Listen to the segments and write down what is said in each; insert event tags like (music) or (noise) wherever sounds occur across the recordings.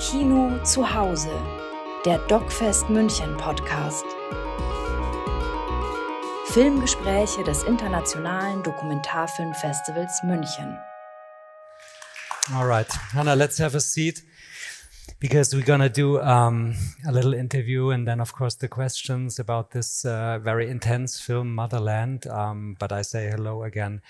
Kino zu Hause, der DocFest München Podcast. Filmgespräche des Internationalen Dokumentarfilmfestivals München. All right, Hannah, let's have a seat because we're going to do um, a little interview and then, of course, the questions about this uh, very intense film, Motherland. Um, but I say hello again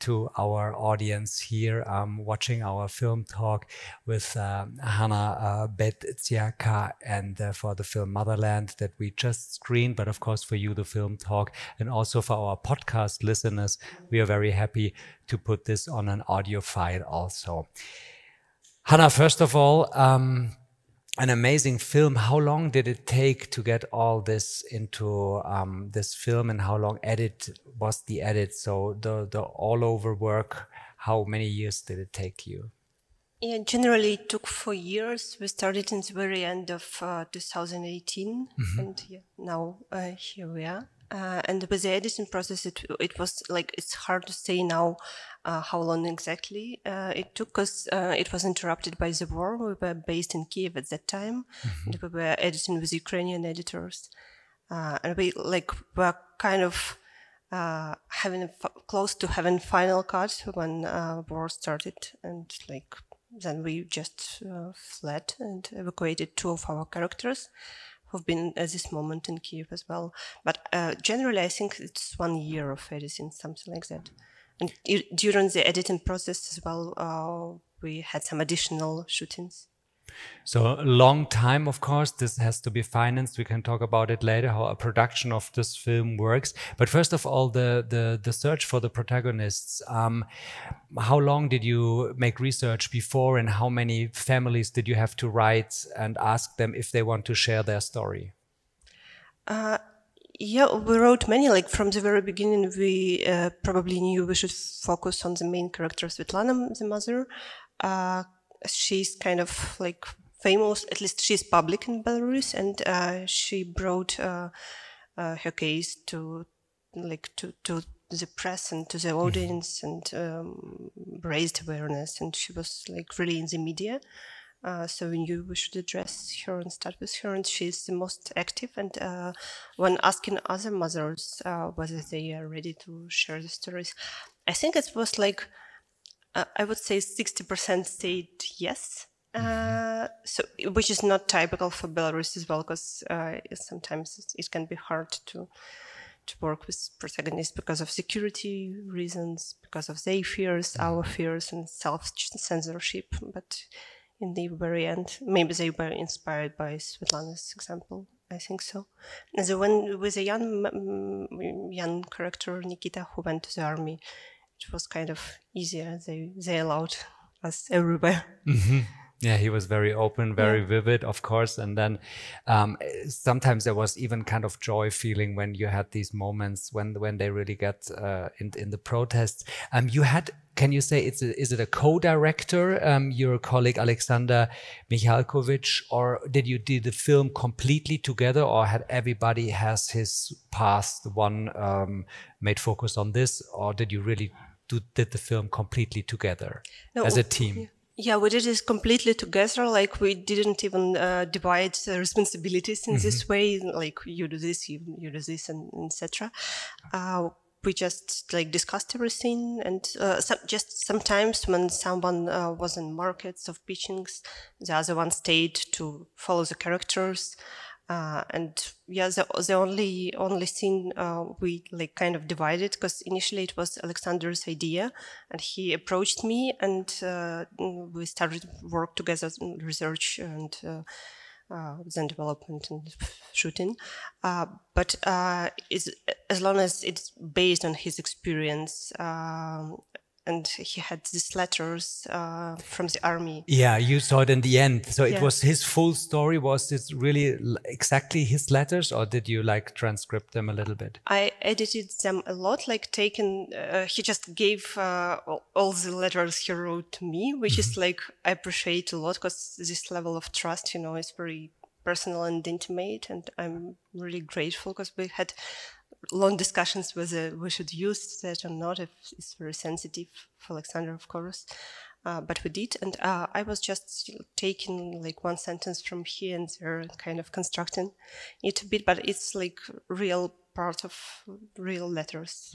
to our audience here um, watching our film talk with uh, Hanna uh, Badziaka and uh, for the film Motherland that we just screened, but of course for you, the film talk, and also for our podcast listeners, we are very happy to put this on an audio file also. Hanna, first of all, um, an amazing film. How long did it take to get all this into um, this film, and how long edit was the edit? So the the all over work. How many years did it take you? Yeah, generally it took four years. We started in the very end of uh, 2018, mm-hmm. and yeah, now uh, here we are. Uh, and with the editing process, it it was like it's hard to say now uh, how long exactly uh, it took us. Uh, it was interrupted by the war. We were based in Kiev at that time, mm-hmm. and we were editing with Ukrainian editors, uh, and we like were kind of uh, having f- close to having final cut when war started, and like then we just fled and evacuated two of our characters who've been at this moment in Kiev as well. But uh, generally, I think it's one year of editing, something like that. And during the editing process as well, uh, we had some additional shootings. So long time, of course, this has to be financed. We can talk about it later, how a production of this film works. But first of all, the the, the search for the protagonists. Um, how long did you make research before, and how many families did you have to write and ask them if they want to share their story? Uh, yeah, we wrote many. Like from the very beginning, we uh, probably knew we should focus on the main character, Svetlana, the mother. Uh, she's kind of like famous, at least she's public in Belarus, and uh, she brought uh, uh, her case to like to to the press and to the mm-hmm. audience and um, raised awareness, and she was like really in the media. Uh, so we knew we should address her and start with her, and she's the most active. And uh, when asking other mothers uh, whether they are ready to share the stories, I think it was like uh, I would say 60% said yes. Mm-hmm. Uh, so, which is not typical for Belarus as well, because uh, sometimes it can be hard to to work with protagonists because of security reasons, because of their fears, mm-hmm. our fears, and self censorship. But in the very end, maybe they were inspired by Svetlana's example. I think so. And the one with a young young character Nikita who went to the army, it was kind of easier. They they allowed us everywhere. Mm-hmm. Yeah, he was very open, very yeah. vivid, of course. And then um, sometimes there was even kind of joy feeling when you had these moments when when they really get uh, in in the protests. Um, you had, can you say it's a, is it a co-director, um, your colleague Alexander Mihalkovich, or did you do the film completely together, or had everybody has his? The one um, made focus on this, or did you really do, did the film completely together no, as a team? Yeah. Yeah, we did it completely together. Like we didn't even uh, divide responsibilities in mm-hmm. this way. Like you do this, you, you do this, and etc. Uh, we just like discussed everything, and uh, some, just sometimes when someone uh, was in markets of pitchings, the other one stayed to follow the characters. Uh, and yeah, the, the only only thing uh, we like kind of divided because initially it was Alexander's idea, and he approached me, and uh, we started work together, research and uh, uh, then development and shooting. But as long as it's based on his experience, um, and he had these letters uh, from the army. Yeah, you saw it in the end. So it yeah. was his full story. Was it really exactly his letters, or did you like transcript them a little bit? I edited them a lot. Like taken, uh, he just gave uh, all the letters he wrote to me, which mm -hmm. is mm-hmm. like I appreciate a lot because this level of trust, you know, is very personal and intimate, and I'm really grateful because we had long discussions whether we should use that or not. If it's very sensitive for Alexander, of course. uh, but we did, and uh, I was just taking like one sentence from here and there, and kind of constructing it a bit. But it's like real part of real letters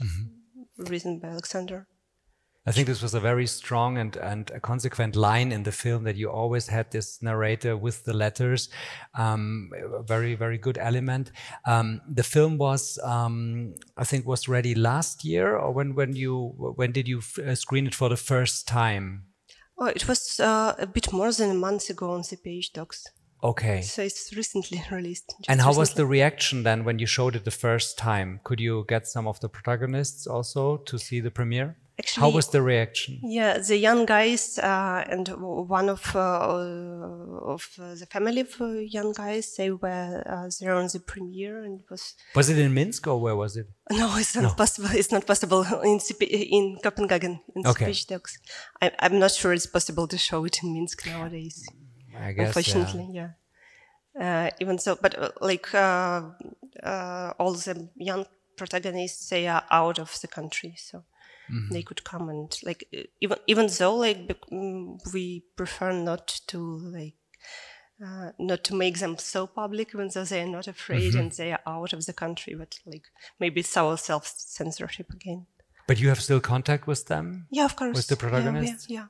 written by Alexander. I think this was a very strong and, and a consequent line in the film that you always had this narrator with the letters. Um, a very, very good element. Um, the film was, um, I think, was ready last year, or when when you when did you uh, screen it for the first time? Oh, it was uh, a bit more than a month ago on the CPH:DOX. Okay. So it's recently (laughs) released. And how was the reaction then when you showed it the first time? Could you get some of the protagonists also to see the premiere? How was the reaction? Yeah, the young guys uh, and one of uh, of the family of uh, young guys, they were uh, there on the premiere, and it was Was it in Minsk or where was it? (laughs) no, it's not possible. It's not possible in in Copenhagen in Okay. CPH:DOX. I, I'm not sure it's possible to show it in Minsk nowadays. I guess. yeah. unfortunately, yeah. Uh, even so, but uh, like uh, uh, all the young protagonists, they are out of the country, so they could come and like even even though like mm, we prefer not to like. Uh, not to make them so public, even though they are not afraid and they are out of the country, but like maybe it's our self censorship again. But you have still contact with them? Yeah, of course. With the protagonists? Yeah, yeah.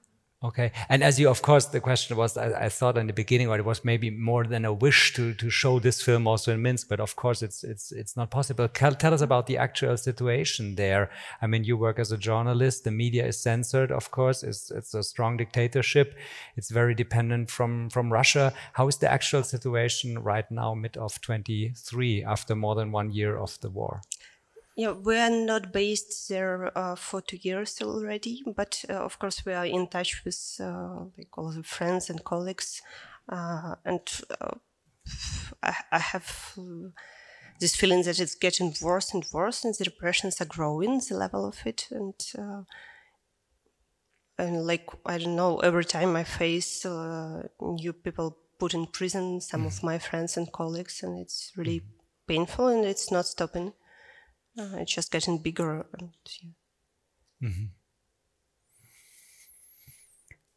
Okay. And as you, of course, the question was, I, I thought in the beginning, or it was maybe more than a wish to, to show this film also in Minsk, but of course it's, it's, it's not possible. Tell, tell us about the actual situation there. I mean, you work as a journalist. The media is censored, of course. It's, it's a strong dictatorship. It's very dependent from, from Russia. How is the actual situation right now, mid of 23, after more than one year of the war? Yeah, we are not based there uh, for two years already, but uh, of course we are in touch with uh, like all the friends and colleagues, uh, and uh, I, I have this feeling that it's getting worse and worse, and the repressions are growing, the level of it, and uh, and like I don't know, every time I face uh, new people put in prison, some of my friends and colleagues, and it's really painful, and it's not stopping. Uh, it's just getting bigger. And, yeah.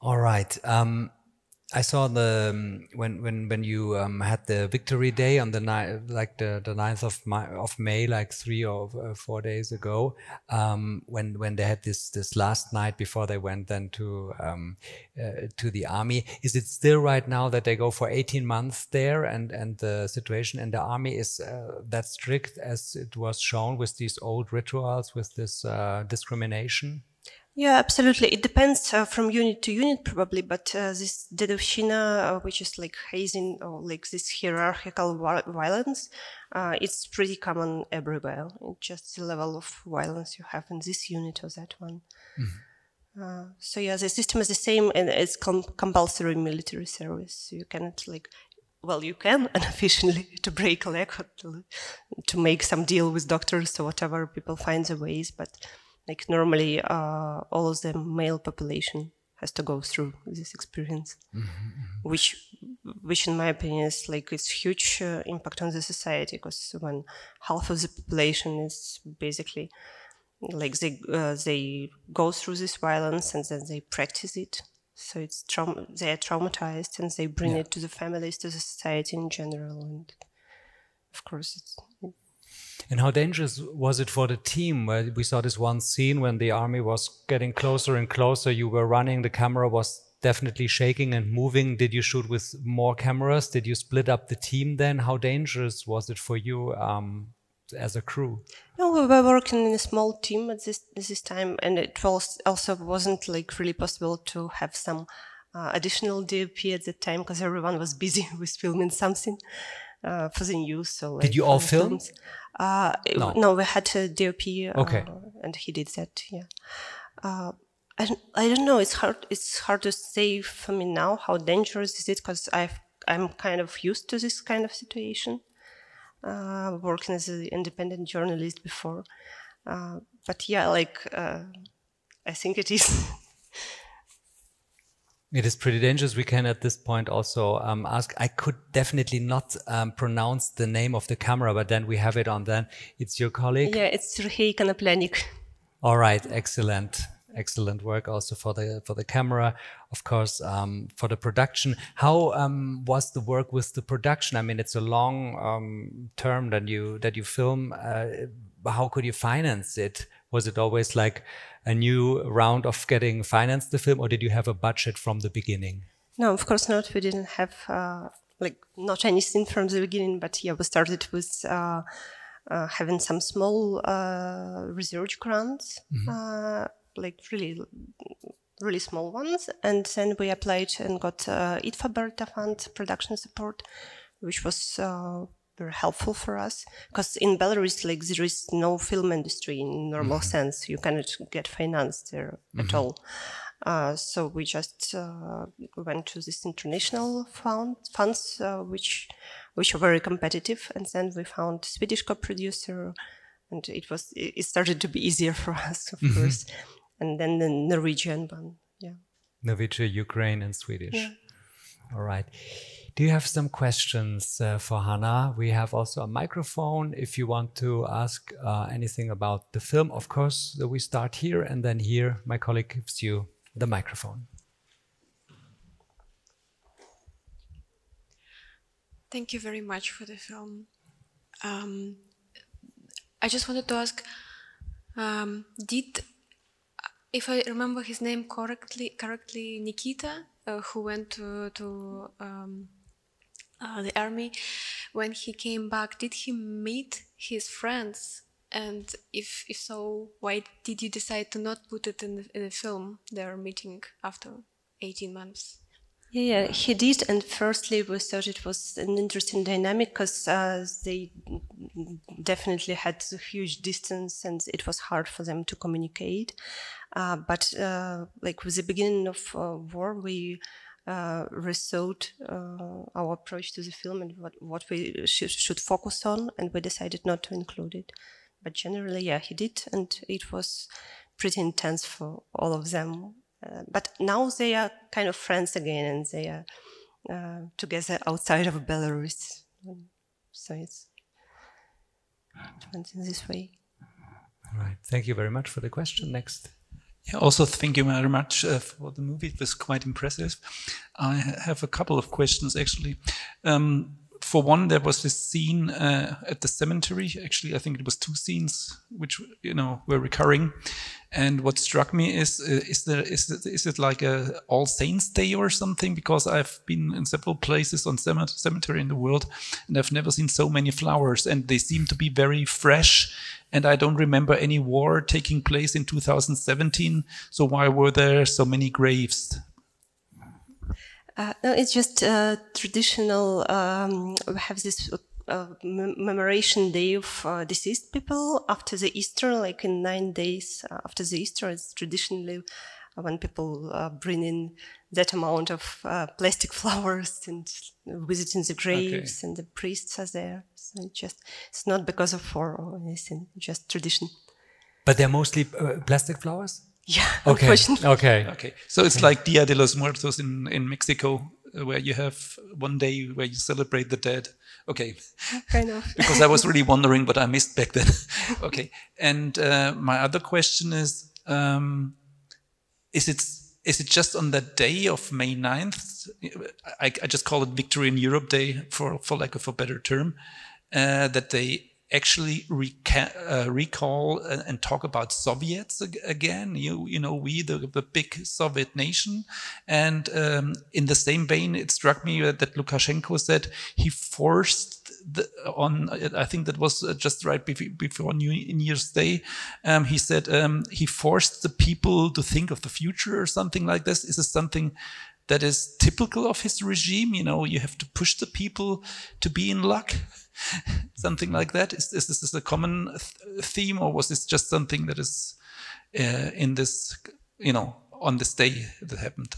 All right. Um, I saw the um, when when when you um, had the victory day on the night like the the 9th of May, of May like three or uh, four days ago um, when when they had this this last night before they went then to um, uh, to the army. Is it still right now that they go for 18 months there and and the situation in the army is uh, that strict as it was shown with these old rituals with this uh, discrimination yeah, absolutely. It depends uh, from unit to unit, probably. But uh, this dedovshchina, uh, which is like hazing or like this hierarchical violence, uh, it's pretty common everywhere. It's just the level of violence you have in this unit or that one. Mm-hmm. Uh, so yeah, the system is the same, and it's com- compulsory military service. You cannot like, well, you can (laughs) unofficially to break a leg or to, to make some deal with doctors or whatever. People find the ways, but like normally, uh, all of the male population has to go through this experience, which, which in my opinion is like it's huge uh, impact on the society because when half of the population is basically like they uh, they go through this violence and then they practice it. So it's traum- they are traumatized and they bring it to the families to the society in general. And of course it's And how dangerous was it for the team? Where we saw this one scene when the army was getting closer and closer. You were running, the camera was definitely shaking and moving. Did you shoot with more cameras? Did you split up the team then? How dangerous was it for you um, as a crew? No, we were working in a small team at this this time, and it was also wasn't like really possible to have some uh, additional DOP at that time because everyone was busy (laughs) with filming something uh, for the news. So like, Did you all film? films. Uh, No. no. we had a DOP. Uh, Okay. and he did that. Yeah. Uh, I don't, I don't know. It's hard. It's hard to say for me now how dangerous is it because I've I'm kind of used to this kind of situation uh, working as an independent journalist before. Uh, but yeah, like uh, I think it is. (laughs) It is pretty dangerous. We can at this point also um, ask. I could definitely not um, pronounce the name of the camera, but then we have it on. Then it's your colleague. Yeah, it's Sergei Konoplenik. All right, excellent, excellent work also for the for the camera, of course, um, for the production. How um, was the work with the production? I mean, it's a long um, term that you that you film. Uh, how could you finance it? Was it always like a new round of getting financed the film, or did you have a budget from the beginning? No, of course not. We didn't have uh, like not anything from the beginning, but yeah, we started with uh, uh, having some small uh, research grants, mm-hmm. like really, really small ones, and then we applied and got uh, IDFA Bertha Fund production support, which was very helpful for us because in Belarus, like there is no film industry in normal mm-hmm. sense. You cannot get financed there mm-hmm. at all. Uh, so we just uh, went to this international fund, funds, uh, which which are very competitive, and then we found Swedish co-producer, and it was it started to be easier for (laughs) us, of mm-hmm. course, and then the Norwegian one, yeah. Norwegian, Ukraine, and Swedish. Yeah. All right. Do you have some questions uh, for Hanna? We have also a microphone if you want to ask uh, anything about the film. Of course, we start here, and then here my colleague gives you the microphone. Thank you very much for the film. Um, I just wanted to ask, um, did, if I remember his name correctly, correctly, Nikita, uh, who went to, to um, uh, the army, when he came back, did he meet his friends and if if so, why did you decide to not put it in the, in the film? Their meeting after 18 months. Yeah, yeah, he did. And firstly, we thought it was an interesting dynamic because uh, they definitely had a huge distance and it was hard for them to communicate. Uh, but uh, like with the beginning of uh, war, we uh, rethought uh, our approach to the film and what, what we sh should focus on, and we decided not to include it but generally, yeah, he did, and it was pretty intense for all of them. Uh, but now they are kind of friends again, and they are uh, together outside of Belarus. So it's it went in this way. All right. Thank you very much for the question. Next. Yeah, also thank you very much uh, for the movie. It was quite impressive. I have a couple of questions actually. Um, for one, there was this scene uh, at the cemetery. Actually, I think it was two scenes which you know were recurring. And what struck me is uh, is there is it, is it like a All Saints Day or something? Because I've been in several places on cemetery in the world, and I've never seen so many flowers, and they seem to be very fresh. And I don't remember any war taking place in 2017. So why were there so many graves? Uh, no, it's just uh, traditional. Um, we have this commemoration day of uh, deceased people after the Easter, like in nine days uh, after the Easter. It's traditionally when people uh, bring in that amount of plastic (laughs) flowers and visiting the graves, okay. and the priests are there. So it's just it's not because of war or anything, just tradition. But they're mostly plastic flowers. Yeah. Okay. Okay. Okay. So it's like Dia de los Muertos in in Mexico, uh, where you have one day where you celebrate the dead. Okay. (laughs) Kind of. (laughs) because I was really wondering what I missed back then. (laughs) okay. And uh, my other question is, um, is it is it just on that day of May 9th? I, I just call it Victory in Europe Day for for lack of a better term. Uh, that they actually reca- uh, recall and, and, talk about Soviets again. You you know we the the big Soviet nation, and um, in the same vein, it struck me that Lukashenko said he forced the, on. I think that was uh, just right before New Year's Day. Um, he said um, he forced the people to think of the future or something like this. Is this something? That is typical of his regime. You know, you have to push the people to be in luck. (laughs) something like that? Is, is this a common th theme, or was this just something that is uh, in this, you know, on this day that happened?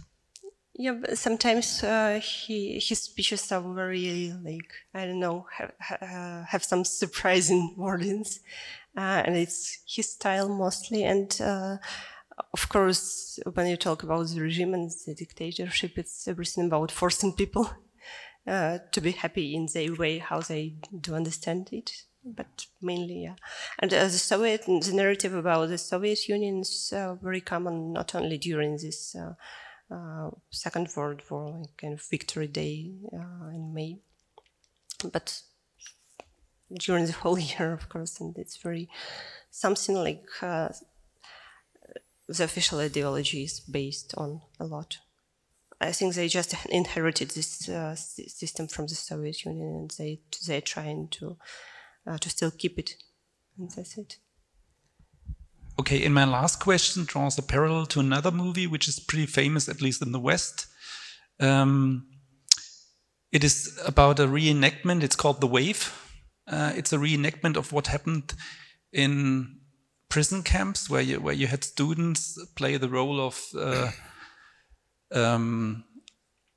Yeah, sometimes uh, he his speeches are very like I don't know have, uh, have some surprising (laughs) wordings, uh, and it's his style mostly. And uh, of course, when you talk about the regime and the dictatorship, it's everything about forcing people (laughs) uh, to be happy in their way, how they do understand it. but mainly, yeah. And uh, the Soviet, the narrative about the Soviet Union is uh, very common, not only during this uh, uh Second World War, like kind of Victory Day in May, but during the whole (laughs) year, of course. And it's very something like the official ideology is based on a lot. I think they just (laughs) inherited this system from the Soviet Union, and they they're trying to uh, to still keep it. And that's it. Okay, and my last question draws a parallel to another movie which is pretty famous, at least in the West. Um, it is about a reenactment. It's called The Wave. Uh, it's a reenactment of what happened in prison camps, where you where you had students play the role of uh, um,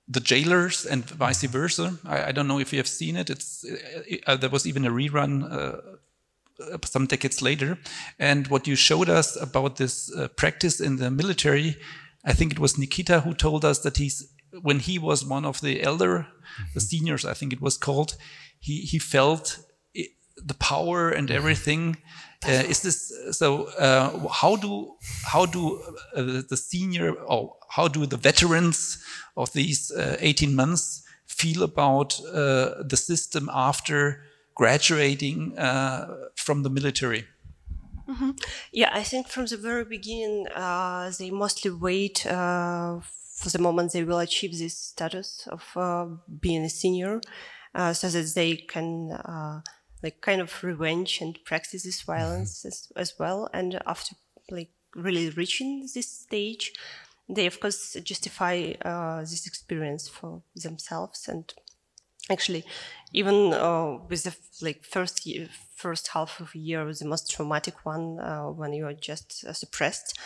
the jailers and vice versa. I, I, don't know if you have seen it. It's uh, uh, there was even a rerun uh, uh, some decades later, and what you showed us about this uh, practice in the military, I think it was Nikita who told us that he's when he was one of the elder, the seniors, I think it was called, he he felt the power and everything. Uh, is this so? Uh, how do how do uh, the senior or how do the veterans of these 18 months feel about the system after graduating from the military? Mm -hmm. Yeah, I think from the very beginning, uh, they mostly wait uh, for the moment they will achieve this status of uh, being a senior, so that they can like kind of revenge and practices this mm-hmm. violence as, as well. And after like really reaching this stage, they of course justify uh, this experience for themselves and actually even uh, with the like first year, first half of a year the most traumatic one uh, when you are just uh, suppressed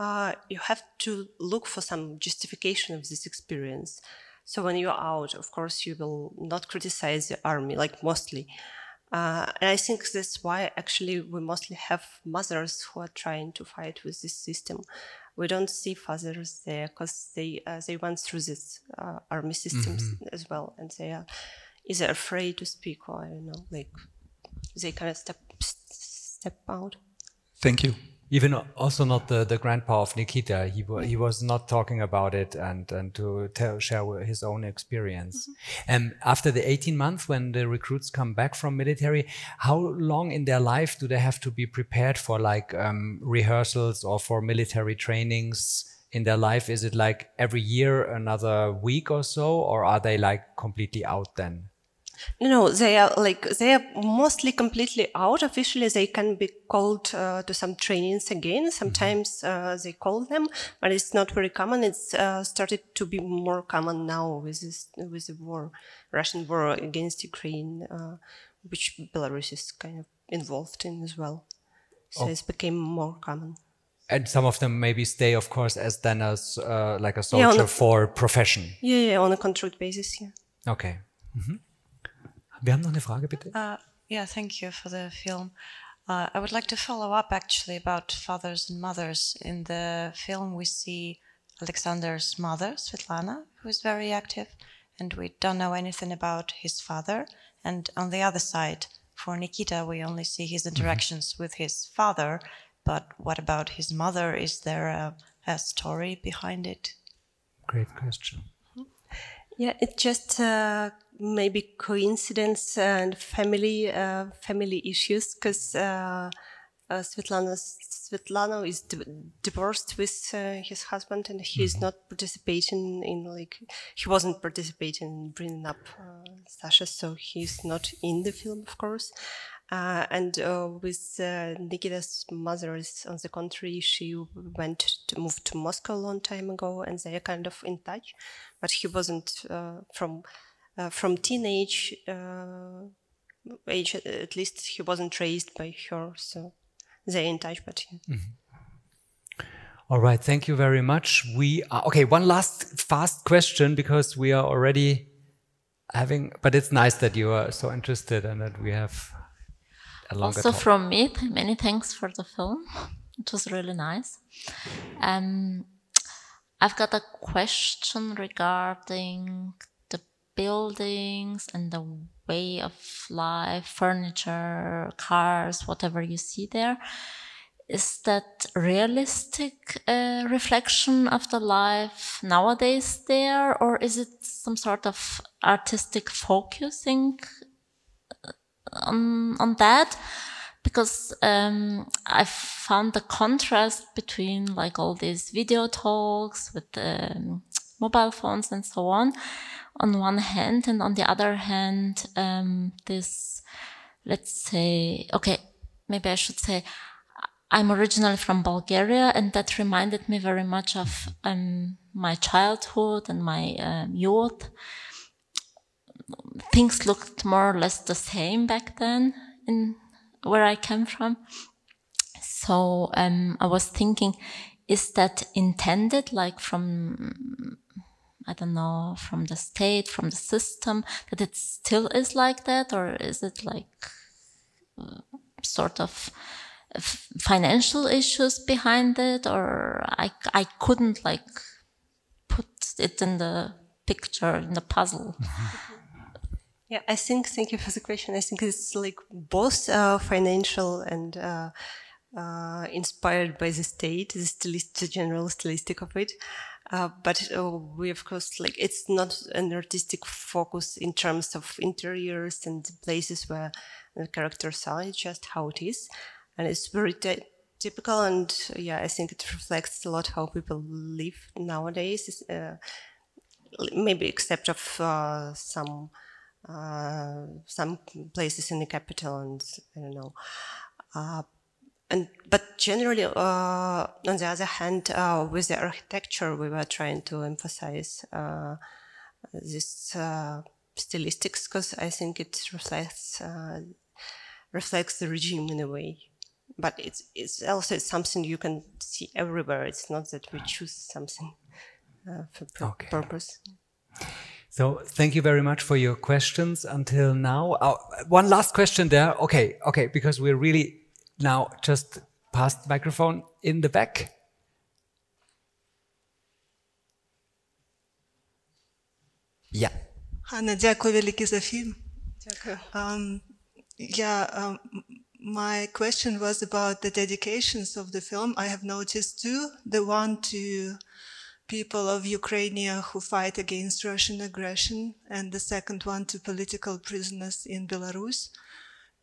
uh, you have to look for some justification of this experience so when you're out of course you will not criticize the army like mostly uh, and I think that's why actually we mostly have mothers who are trying to fight with this system. We don't see fathers there because they uh, they went through this uh, army systems mm-hmm. as well, and they are either afraid to speak or I don't know, like they kind of step step out. Thank you even also not the, the grandpa of Nikita. He he was not talking about it and and to tell, share his own experience. Mm -hmm. And after the 18 months, when the recruits come back from military, how long in their life do they have to be prepared for like um, rehearsals or for military trainings? In their life, is it like every year another week or so, or are they like completely out then? No, they are like they are mostly completely out. Officially, they can be called uh, to some trainings again. Sometimes uh, they call them, but it's not very common. It's uh, started to be more common now with this with the war, Russian war against Ukraine, uh, which Belarus is kind of involved in as well. So oh. it's became more common. And some of them maybe stay, of course, as then as uh, like a soldier yeah, a, for profession. Yeah, yeah, on a contract basis. Yeah. Okay. Mm -hmm. Wir haben noch eine Frage, bitte. Uh, yeah, thank you for the film. Uh, I would like to follow up actually about fathers and mothers. In the film, we see Alexander's mother, Svetlana, who is very active, and we don't know anything about his father. And on the other side, for Nikita, we only see his mm-hmm. interactions mm-hmm. with his father. But what about his mother? Is there a, a story behind it? Great question. Yeah, it's just uh, maybe coincidence and family uh, family issues because uh, uh, Svetlana Svetlana is divorced with uh, his husband and he is mm-hmm. not participating in like he wasn't participating in bringing up uh, Sasha, so he's not in the film, of course. Uh, and uh, with uh, Nikita's mother is on the contrary, she went to move to Moscow a long time ago, and they are kind of in touch. But he wasn't uh, from uh, from teenage uh, age, at least he wasn't raised by her, so they're in touch. But yeah. mm -hmm. All right, thank you very much. We are, okay. One last fast question because we are already having, but it's nice that you are so interested and that we have a longer. Also, talk. from me, many thanks for the film. It was really nice. Um, I've got a question regarding the buildings and the way of life, furniture, cars, whatever you see there. Is that realistic uh, reflection of the life nowadays there, or is it some sort of artistic focusing on on that? Because um, I found the contrast between like all these video talks with um, mobile phones and so on, on one hand, and on the other hand, um, this, let's say, okay, maybe I should say, I'm originally from Bulgaria, and that reminded me very much of um, my childhood and my um, youth. Things looked more or less the same back then in where I came from. So um, I was thinking, is that intended, like from I don't know, from the state, from the system, that it still is like that, or is it like uh, sort of financial issues behind it, or I, I couldn't like put it in the picture, in the puzzle. (laughs) Yeah, I think, thank you for the question. I think it's like both uh, financial and uh, uh, inspired by the state, the, stilist, the general stylistic of it. Uh, but uh, we, of course, like it's not an artistic focus in terms of interiors and places where the characters are. It's just how it is, and it's very typical. And yeah, I think it reflects a lot how people live nowadays. Uh, maybe except of some uh, some places in the capital, and I don't know and but generally, uh, on the other hand, uh, with the architecture, we were trying to emphasize uh, this uh, stylistics because I think it reflects uh, reflects the regime in a way. But it's it's also something you can see everywhere. It's not that we choose something uh, for okay. purpose. So thank you very much for your questions until now. one last question there. Okay, okay, because we're really now, just pass the microphone in the back. Yeah. Hanna, дякую велике за film. Um, yeah, um, my question was about the dedications of the film. I have noticed two. The one to people of Ukraine who fight against Russian aggression, and the second one to political prisoners in Belarus.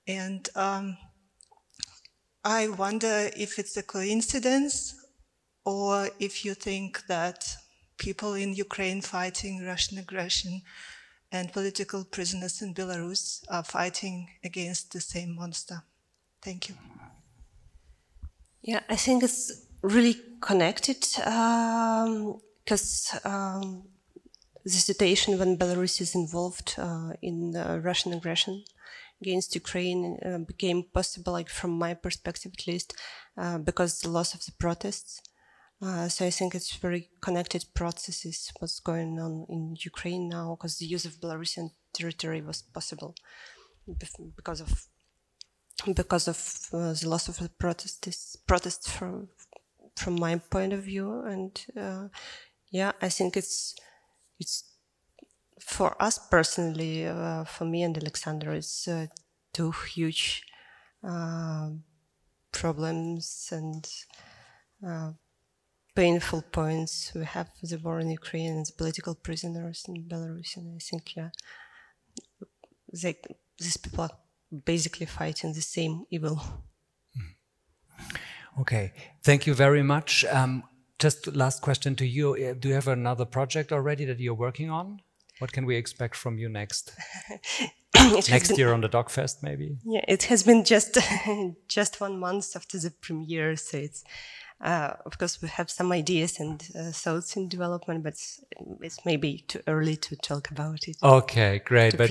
And um, I wonder if it's a coincidence or if you think that people in Ukraine fighting Russian aggression and political prisoners in Belarus are fighting against the same monster. Thank you. Yeah, I think it's really connected because um, um, the situation when Belarus is involved uh, in uh, Russian aggression against Ukraine uh, became possible, like from my perspective at least, uh, because the loss of the protests. Uh, so I think it's very connected processes what's going on in Ukraine now because the use of Belarusian territory was possible because of because of the loss of the protests protests from from my point of view and uh, yeah I think it's it's for us personally, uh, for me and Alexander, it's uh, two huge uh, problems and uh, painful points we have the war in Ukraine and the political prisoners in Belarus. And I think, yeah, they, these people are basically fighting the same evil. Okay, thank you very much. Um, just last question to you. Uh, do you have another project already that you're working on? What can we expect from you next? (laughs) next been, year on the DocFest, maybe? Yeah, it has been just (laughs) just one month after the premiere, so it's uh, of course, we have some ideas and uh, thoughts in development, but it's, it's, maybe too early to talk about it. Okay, great. But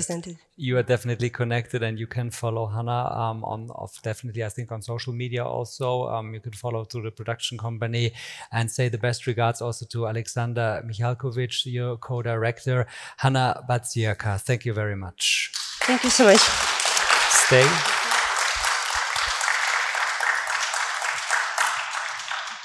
you are definitely connected, and you can follow Hanna um, on of definitely, I think, on social media also. Um, you can follow through the production company and say the best regards also to Alexander Mihalkovich, your co-director, Hanna Badziaka. Thank you very much. Thank you so much. Stay.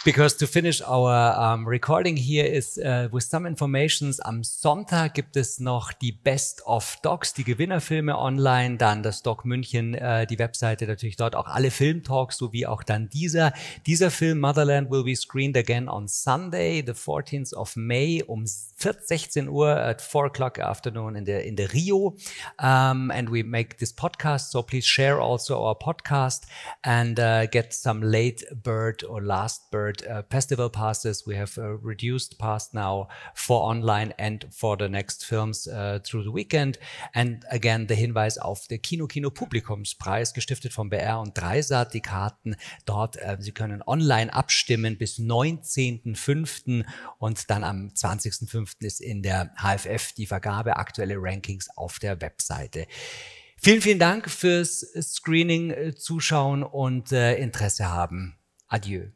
Because to finish our um, recording here is uh, with some informations. Am Sonntag gibt es noch die Best of Docs, die Gewinnerfilme online, dann das Doc München, äh, die Webseite natürlich dort auch alle Filmtalks sowie auch dann dieser. Dieser Film Motherland will be screened again on Sunday, the 14th of May um 16 Uhr at 4 o'clock afternoon in der in der Rio. Um, and we make this podcast, so please share also our podcast and uh, get some late bird or last bird uh, festival passes. We have a reduced pass now for online and for the next films uh, through the weekend. And again, the Hinweis auf der Kino Kino Publikumspreis, gestiftet vom BR und Dreisat, die Karten dort. Äh, Sie können online abstimmen bis 19.05. und dann am 20.05. ist in der HFF die Vergabe aktuelle Rankings auf der Webseite. Vielen, vielen Dank fürs Screening, äh, Zuschauen und äh, Interesse haben. Adieu.